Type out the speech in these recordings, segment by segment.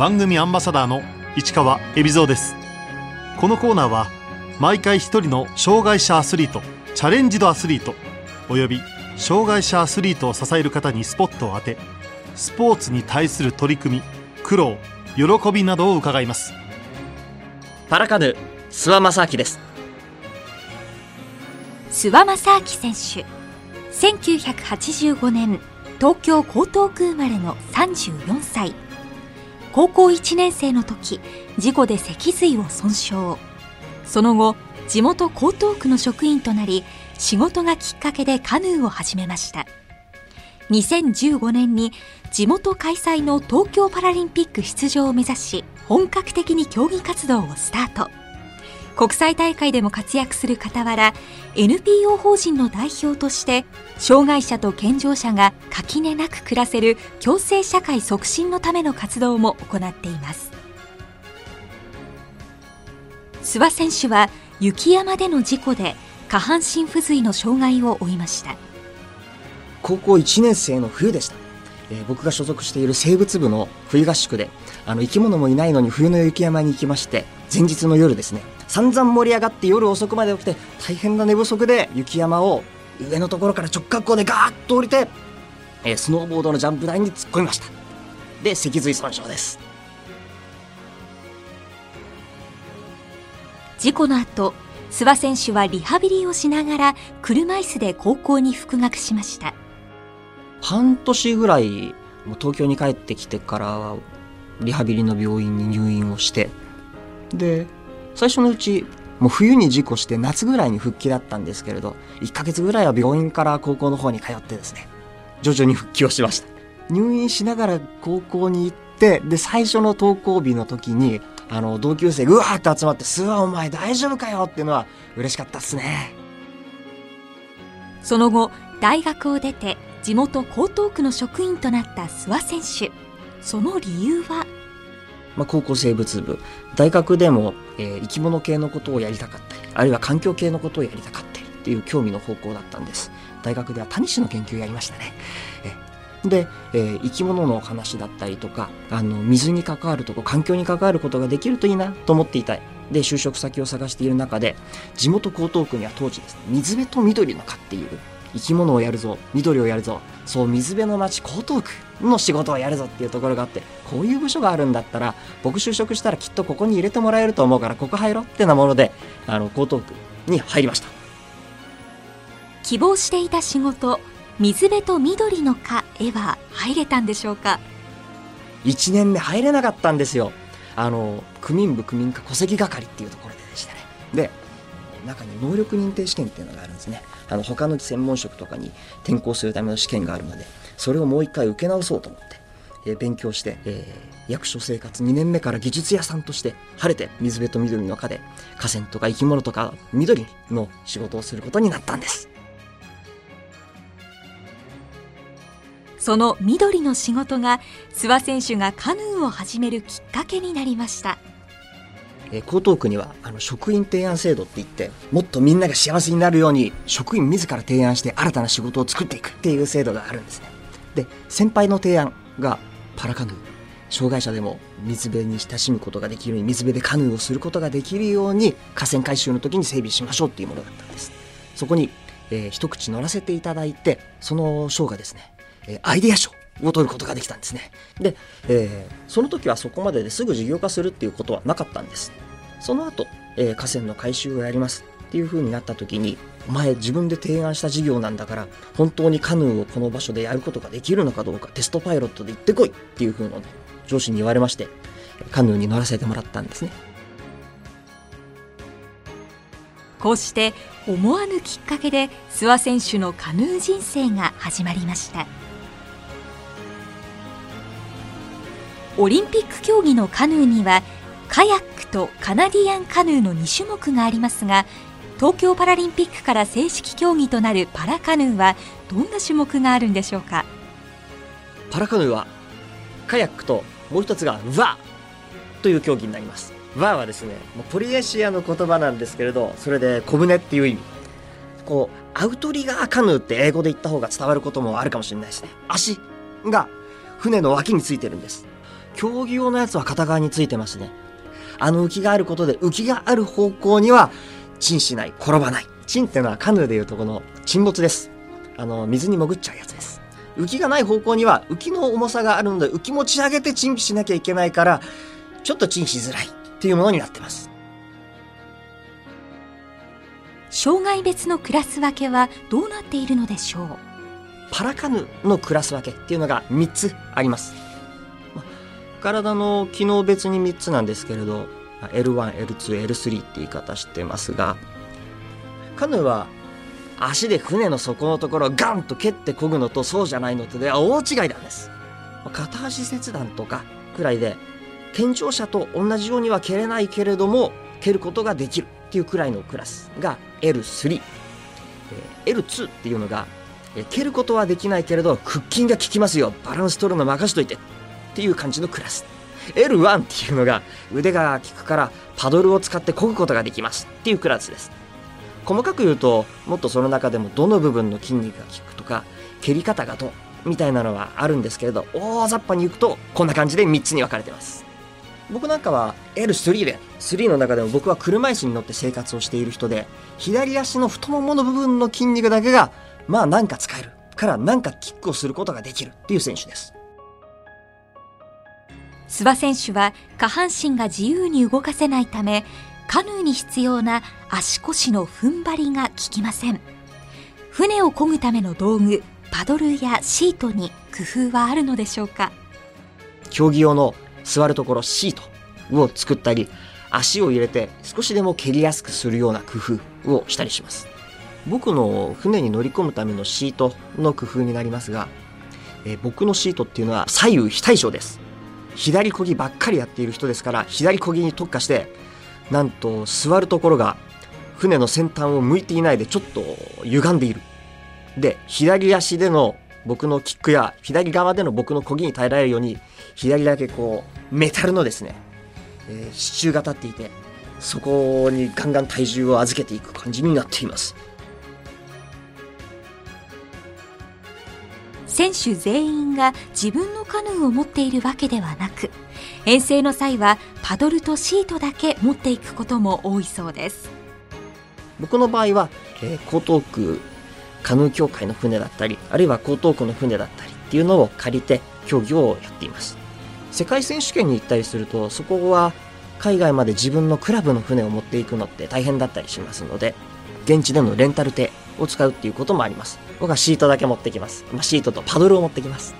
番組アンバサダーの市川恵比蔵です。このコーナーは毎回一人の障害者アスリートチャレンジドアスリートおよび障害者アスリートを支える方にスポットを当てスポーツに対する取り組み苦労喜びなどを伺います。パラカヌー諏訪正明です。諏訪正明選手1985年東京江東区生まれの34歳高校1年生の時事故で脊髄を損傷。その後地元江東区の職員となり仕事がきっかけでカヌーを始めました。2015年に地元開催の東京パラリンピック出場を目指し本格的に競技活動をスタート。国際大会でも活躍する傍ら NPO 法人の代表として障害者と健常者が垣根なく暮らせる共生社会促進のための活動も行っています。諏訪選手は雪山での事故で下半身不随の障害を負いました。高校1年生の冬でした、えー、僕が所属している生物部の冬合宿であの生き物もいないのに冬の雪山に行きまして前日の夜ですね散々盛り上がって夜遅くまで起きて大変な寝不足で雪山を上のところから直角行でガーッと降りて、えー、スノーボードのジャンプ台に突っ込みました。で脊髄損傷です。事故の後諏訪選手はリハビリをしながら車椅子で高校に復学しました。半年ぐらいもう東京に帰ってきてからリハビリの病院に入院をしてで最初のうちもう冬に事故して夏ぐらいに復帰だったんですけれど1ヶ月ぐらいは病院から高校の方に通ってですね徐々に復帰をしました。入院しながら高校に行ってで最初の登校日の時にあの同級生ぐわーって集まって「諏訪お前大丈夫かよ」っていうのは嬉しかったっすね。その後大学を出て地元江東区の職員となった諏訪選手。その理由は？まあ、高校生物部。大学でも、えー、生き物系のことをやりたかったりあるいは環境系のことをやりたかったりっていう興味の方向だったんです。大学ではタニシの研究やりましたね、えで、えー、生き物の話だったりとかあの水に関わるとこ環境に関わることができるといいなと思っていたい。で就職先を探している中で地元江東区には当時ですね水辺と緑の課っていう生き物をやるぞ緑をやるぞそう水辺の町江東区の仕事をやるぞっていうところがあってこういう部署があるんだったら僕就職したらきっとここに入れてもらえると思うからここ入ろうってなものであの江東区に入りました。希望していた仕事水辺と緑の課へは入れたんでしょうか？1年目入れなかったんですよ。あの区民部区民課戸籍係っていうところででしたね。で中に能力認定試験っていうのがあるんですね。あの他の専門職とかに転校するための試験があるのでそれをもう一回受け直そうと思って、えー、勉強して、えー、役所生活2年目から技術屋さんとして晴れて水辺と緑の課で河川とか生き物とか緑の仕事をすることになったんです。その緑の仕事が諏訪選手がカヌーを始めるきっかけになりました。江東区にはあの職員提案制度って言ってもっとみんなが幸せになるように職員自ら提案して新たな仕事を作っていくっていう制度があるんですね。で先輩の提案がパラカヌー。障害者でも水辺に親しむことができるように水辺でカヌーをすることができるように河川改修の時に整備しましょうっていうものだったんです。そこに、えー、一口乗らせていただいてその賞がですね、えー、アイデア賞を取ることができたんですね。で、えー、その時はそこまでですぐ事業化するっていうことはなかったんです。その後、えー、河川の改修をやりますっていう風になった時にお前自分で提案した事業なんだから本当にカヌーをこの場所でやることができるのかどうかテストパイロットで行ってこいっていう風な上司に言われましてカヌーに乗らせてもらったんですね。こうして思わぬきっかけで諏訪選手のカヌー人生が始まりました。オリンピック競技のカヌーにはカヤックとカナディアンカヌーの2種目がありますが東京パラリンピックから正式競技となるパラカヌーはどんな種目があるんでしょうか？パラカヌーはカヤックともう一つがワーという競技になります。ワーはですねポリネシアの言葉なんですけれどそれで小舟っていう意味。こうアウトリガーカヌーって英語で言った方が伝わることもあるかもしれないですね。足が船の脇についてるんです。競技用のやつは片側についてますね。あの浮きがあることで浮きがある方向には沈しない、転ばない。沈っていうのはカヌーでいうとこの沈没です。あの、水に潜っちゃうやつです。浮きがない方向には浮きの重さがあるので浮き持ち上げて沈しなきゃいけないから、ちょっと沈しづらいっていうものになってます。障害別のクラス分けはどうなっているのでしょう？パラカヌーのクラス分けっていうのが3つあります。体の機能別に3つなんですけれど L1、L2、L3 って言い方してますがカヌーは足で船の底のところをガンと蹴って漕ぐのとそうじゃないのとでは大違いなんです。片足切断とかくらいで健常者と同じようには蹴れないけれども蹴ることができるっていうくらいのクラスが L3、え L2 っていうのが蹴ることはできないけれど腹筋が効きますよ。バランス取るの任しといて。っっていう感じのクラス。L1 っていうのが腕が効くからパドルを使って漕ぐことができますっていうクラスです。細かく言うともっとその中でもどの部分の筋肉が効くとか蹴り方がどうみたいなのはあるんですけれど大雑把にいくとこんな感じで3つに分かれてます。僕なんかは L3 で3の中でも僕は車椅子に乗って生活をしている人で左足の太ももの部分の筋肉だけがまあなんか使えるからなんかキックをすることができるっていう選手です。諏訪選手は下半身が自由に動かせないためカヌーに必要な足腰の踏ん張りが効きません。船を漕ぐための道具パドルやシートに工夫はあるのでしょうか？競技用の座るところシートを作ったり足を入れて少しでも蹴りやすくするような工夫をしたりします。僕の船に乗り込むためのシートの工夫になりますが、え、僕のシートっていうのは左右非対称です。左こぎばっかりやっている人ですから左こぎに特化してなんと座るところが船の先端を向いていないでちょっと歪んでいる。で左足での僕のキックや左側での僕のこぎに耐えられるように左だけこうメタルのですね、えー、支柱が立っていてそこにガンガン体重を預けていく感じになっています。選手全員が自分のカヌーを持っているわけではなく遠征の際はパドルとシートだけ持っていくことも多いそうです。僕の場合は、えー、江東区カヌー協会の船だったりあるいは江東区の船だったりっていうのを借りて競技をやっています。世界選手権に行ったりするとそこは海外まで自分のクラブの船を持っていくのって大変だったりしますので現地でのレンタル艇を使うっていうこともあります。僕はシートだけ持ってきます。まあ、シートとパドルを持ってきます。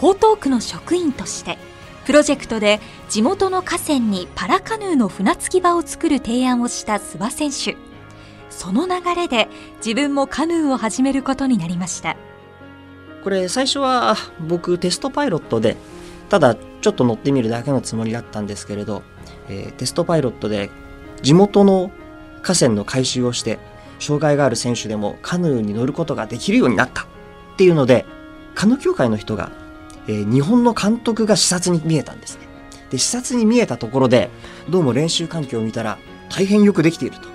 江東区の職員としてプロジェクトで地元の河川にパラカヌーの船着き場を作る提案をした諏訪選手その流れで自分もカヌーを始めることになりましたこれ最初は僕テストパイロットでただちょっと乗ってみるだけのつもりだったんですけれどえー、テストパイロットで地元の河川の改修をして障害がある選手でもカヌーに乗ることができるようになったっていうのでカヌー協会の人が、えー、日本の監督が視察に見えたんですね。で視察に見えたところでどうも練習環境を見たら大変よくできていると。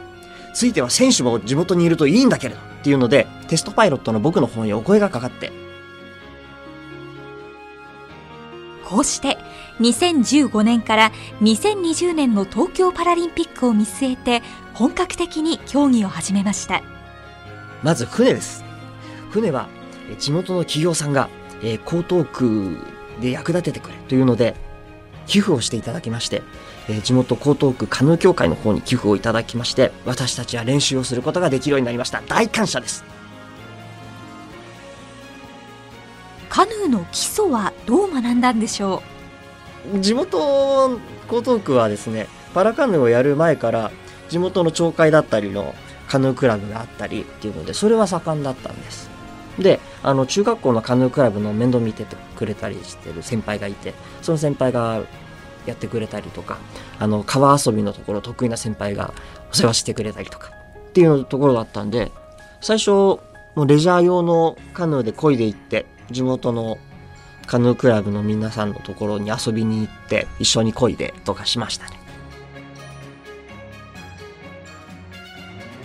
ついては選手も地元にいるといいんだけれどっていうのでテストパイロットの僕の方にお声がかかってこうして2015年から2020年の東京パラリンピックを見据えて本格的に競技を始めました。まず船です。船は地元の企業さんが江東区で役立ててくれというので寄付をしていただきまして地元江東区カヌー協会の方に寄付をいただきまして私たちは練習をすることができるようになりました。大感謝です。カヌーの基礎はどう学んだんでしょう？地元江東区はですねパラカヌーをやる前から地元の町会だったりのカヌークラブがあったりっていうのでそれは盛んだったんです。であの中学校のカヌークラブの面倒見ててくれたりしてる先輩がいてその先輩がやってくれたりとかあの川遊びのところ得意な先輩がお世話してくれたりとかっていうところだったんで最初もうレジャー用のカヌーで漕いで行って地元のカヌークラブの皆さんのところに遊びに行って一緒に漕いでとかしましたね。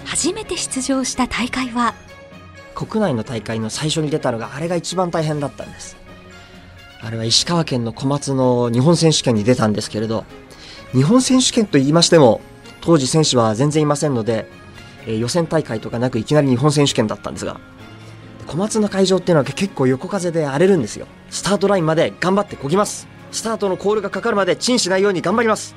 初めて出場した大会は？国内の大会の最初に出たのがあれが一番大変だったんです。あれは石川県の小松の日本選手権に出たんですけれど日本選手権と言いましても当時選手は全然いませんので、えー予選大会とかなくいきなり日本選手権だったんですが小松の会場っていうのは結構横風で荒れるんですよ。スタートラインまで頑張ってこぎます。スタートのコールがかかるまでチンしないように頑張ります。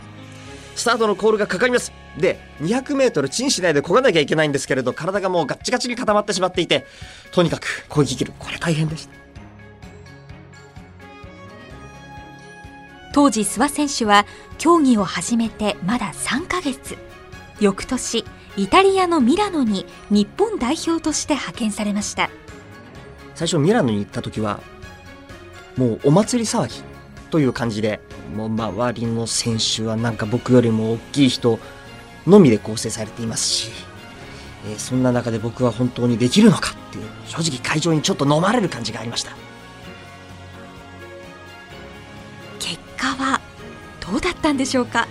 スタートのコールがかかります。で 200m チンしないで漕がなきゃいけないんですけれど体がもうガッチガチに固まってしまっていてとにかく漕ぎ切る。これ大変でした。当時諏訪選手は競技を始めてまだ3ヶ月。翌年イタリアのミラノに日本代表として派遣されました。最初ミラノに行った時はもうお祭り騒ぎという感じでもう周りの選手はなんか僕よりも大きい人のみで構成されていますし、えーそんな中で僕は本当にできるのかっていう正直会場にちょっと飲まれる感じがありました。結果はどうだったんでしょうか？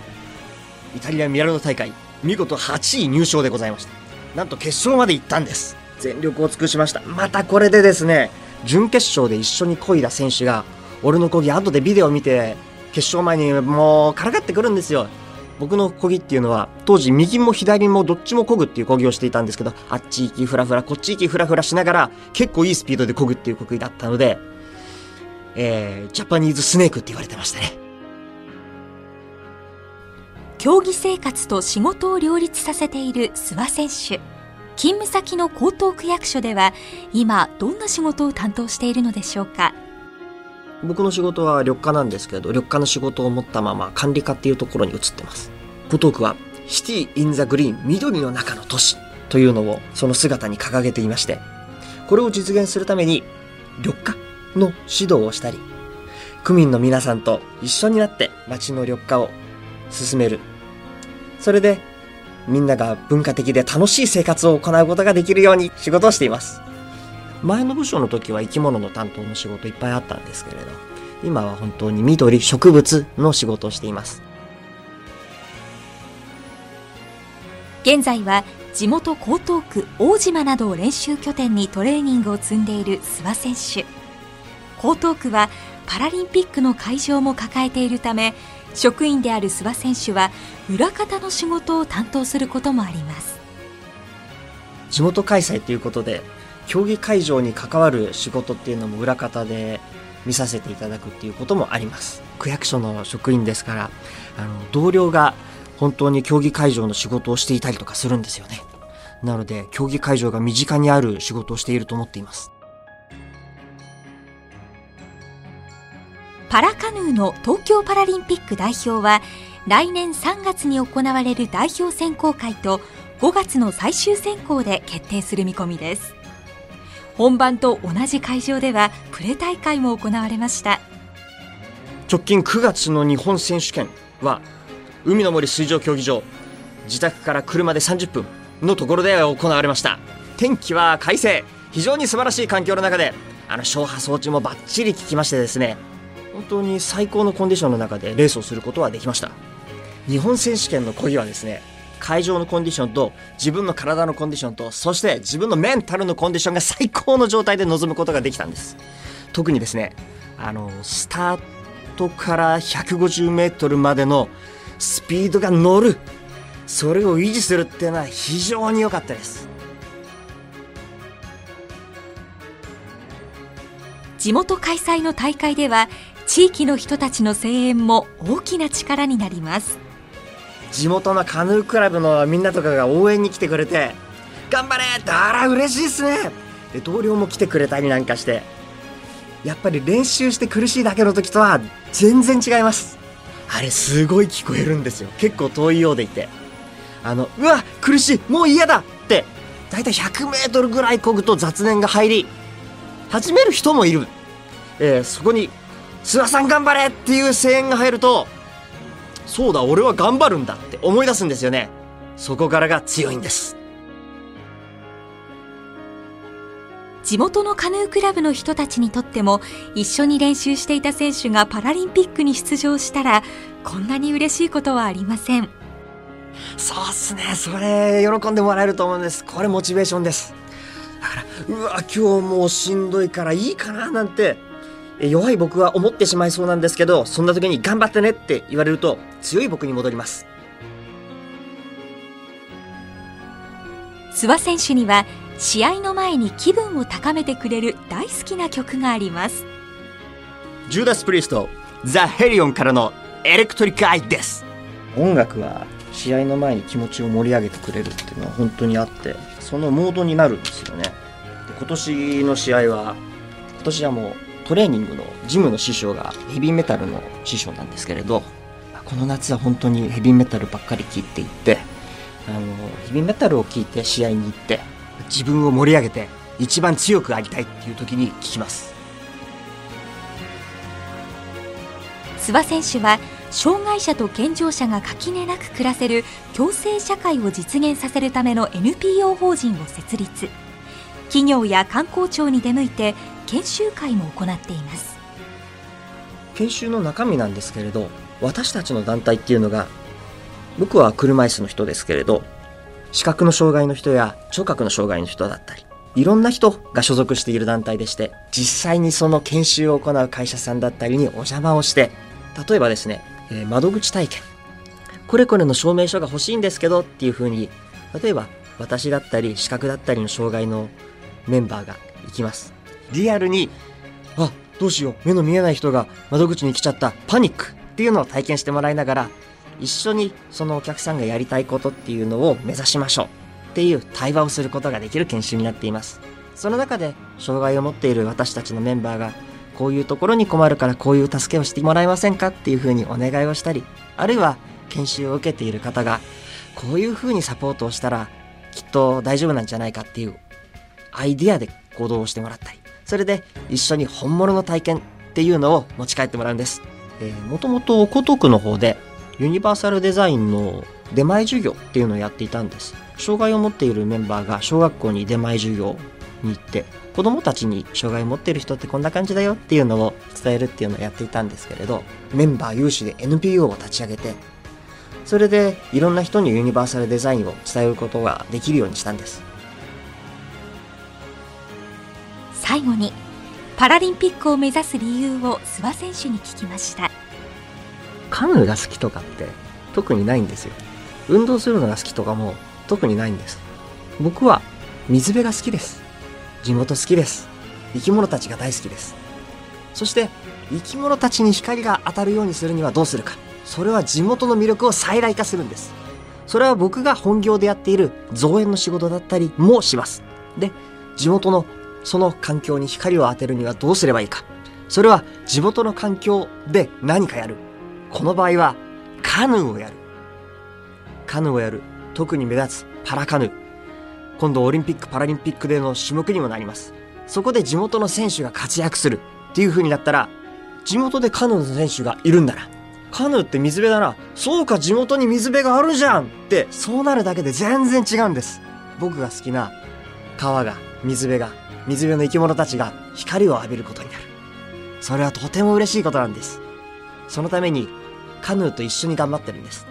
イタリア・ミラノ大会見事8位入賞でございました。なんと決勝まで行ったんです全力を尽くしました。またこれでですね準決勝で一緒に漕いだ選手が俺の漕ぎ後でビデオを見て決勝前にもうからかってくるんですよ。僕の漕ぎっていうのは当時右も左もどっちも漕ぐっていう漕ぎをしていたんですけどあっち行きフラフラこっち行きフラフラしながら結構いいスピードで漕ぐっていう漕ぎだったのでえー、ジャパニーズスネークって言われてましたね。競技生活と仕事を両立させている諏訪選手。勤務先の江東区役所では今どんな仕事を担当しているのでしょうか？僕の仕事は緑化なんですけど緑化の仕事を持ったまま管理課っていうところに移ってます。江東区はシティ・イン・ザ・グリーン緑の中の都市というのをその姿に掲げていましてこれを実現するために緑化の指導をしたり区民の皆さんと一緒になって街の緑化を進める。それでみんなが文化的で楽しい生活を行うことができるように仕事をしています。前の部署の時は生き物の担当の仕事いっぱいあったんですけれど今は本当に緑植物の仕事をしています。現在は地元江東区大島などを練習拠点にトレーニングを積んでいる諏訪選手。江東区はパラリンピックの会場も抱えているため職員である諏訪選手は裏方の仕事を担当することもあります。地元開催ということで競技会場に関わる仕事っていうのも裏方で見させていただくっていうこともあります。区役所の職員ですからあの同僚が本当に競技会場の仕事をしていたりとかするんですよね。なので競技会場が身近にある仕事をしていると思っています。パラカヌーの東京パラリンピック代表は来年3月に行われる代表選考会と5月の最終選考で決定する見込みです。本番と同じ会場ではプレ大会も行われました。直近9月の日本選手権は海の森水上競技場自宅から車で30分のところで行われました。天気は快晴。非常に素晴らしい環境の中であの消波装置もバッチリ効きましてですね本当に最高のコンディションの中でレースをすることはできました。日本選手権の漕ぎはですね会場のコンディションと自分の体のコンディションとそして自分のメンタルのコンディションが最高の状態で臨むことができたんです。特にですねあのスタートから150メートルまでのスピードが乗るそれを維持するっていうのは非常に良かったです。地元開催の大会では地域の人たちの声援も大きな力になります。地元のカヌークラブのみんなとかが応援に来てくれて頑張れってあら嬉しいっすね。で同僚も来てくれたりなんかしてやっぱり練習して苦しいだけの時とは全然違います。あれすごい聞こえるんですよ。結構遠いようでいて。あのうわ苦しいもう嫌だってだいたい 100m ぐらい漕ぐと雑念が入り始める人もいる、えーそこに「諏訪さん頑張れ!」っていう声援が入るとそうだ俺は頑張るんだって思い出すんですよね。そこからが強いんです。地元のカヌークラブの人たちにとっても一緒に練習していた選手がパラリンピックに出場したらこんなに嬉しいことはありません。そうっすね。それ喜んでもらえると思うんです。これモチベーションです。だからうわ今日もうしんどいからいいかななんてえ弱い僕は思ってしまいそうなんですけどそんな時に頑張ってねって言われると強い僕に戻ります。諏訪選手には試合の前に気分を高めてくれる大好きな曲があります。ジューダス・プリストザ・ヘリオンからのエレクトリック・アイです。音楽は試合の前に気持ちを盛り上げてくれるっていうのは本当にあってそのモードになるんですよね。で今年の試合は今年はもうトレーニングのジムの師匠がヘビーメタルの師匠なんですけれどこの夏は本当にヘビーメタルばっかり聴いていってあのヘビーメタルを聴いて試合に行って自分を盛り上げて一番強くありたいっていう時に聴きます。諏訪選手は障害者と健常者が垣根なく暮らせる共生社会を実現させるための NPO 法人を設立。企業や観光庁に出向いて研修会も行っています。研修の中身なんですけれど私たちの団体っていうのが僕は車椅子の人ですけれど視覚の障害の人や聴覚の障害の人だったりいろんな人が所属している団体でして実際にその研修を行う会社さんだったりにお邪魔をして例えばですね、えー窓口体験。これこれの証明書が欲しいんですけどっていうふうに例えば私だったり視覚だったりの障害のメンバーが行きます。リアルにあどうしよう目の見えない人が窓口に来ちゃったパニックっていうのを体験してもらいながら一緒にそのお客さんがやりたいことっていうのを目指しましょうっていう対話をすることができる研修になっています。その中で障害を持っている私たちのメンバーがこういうところに困るからこういう助けをしてもらえませんかっていうふうにお願いをしたりあるいは研修を受けている方がこういうふうにサポートをしたらきっと大丈夫なんじゃないかっていうアイディアで行動をしてもらったりそれで一緒に本物の体験っていうのを持ち帰ってもらうんです、えー、もともと江東区の方でユニバーサルデザインの出前授業っていうのをやっていたんです。障害を持っているメンバーが小学校に出前授業に行って子供たちに障害を持っている人ってこんな感じだよっていうのを伝えるっていうのをやっていたんですけれどメンバー有志で NPO を立ち上げてそれでいろんな人にユニバーサルデザインを伝えることができるようにしたんです。最後にパラリンピックを目指す理由を諏訪選手に聞きました。カヌーが好きとかって特にないんですよ。運動するのが好きとかも特にないんです。僕は水辺が好きです。地元好きです。生き物たちが大好きです。そして生き物たちに光が当たるようにするにはどうするか。それは地元の魅力を再来化するんです。それは僕が本業でやっている造園の仕事だったりもします。で地元のその環境に光を当てるにはどうすればいいか。それは地元の環境で何かやる。この場合はカヌーをやる。カヌーをやる。特に目立つパラカヌー。今度オリンピック・パラリンピックでの種目にもなります。そこで地元の選手が活躍する。っていう風になったら地元でカヌーの選手がいるんだな。カヌーって水辺だな。そうか地元に水辺があるじゃん。ってそうなるだけで全然違うんです。僕が好きな川が水辺が。水辺の生き物たちが光を浴びることになる。それはとても嬉しいことなんです。そのためにカヌーと一緒に頑張ってるんです。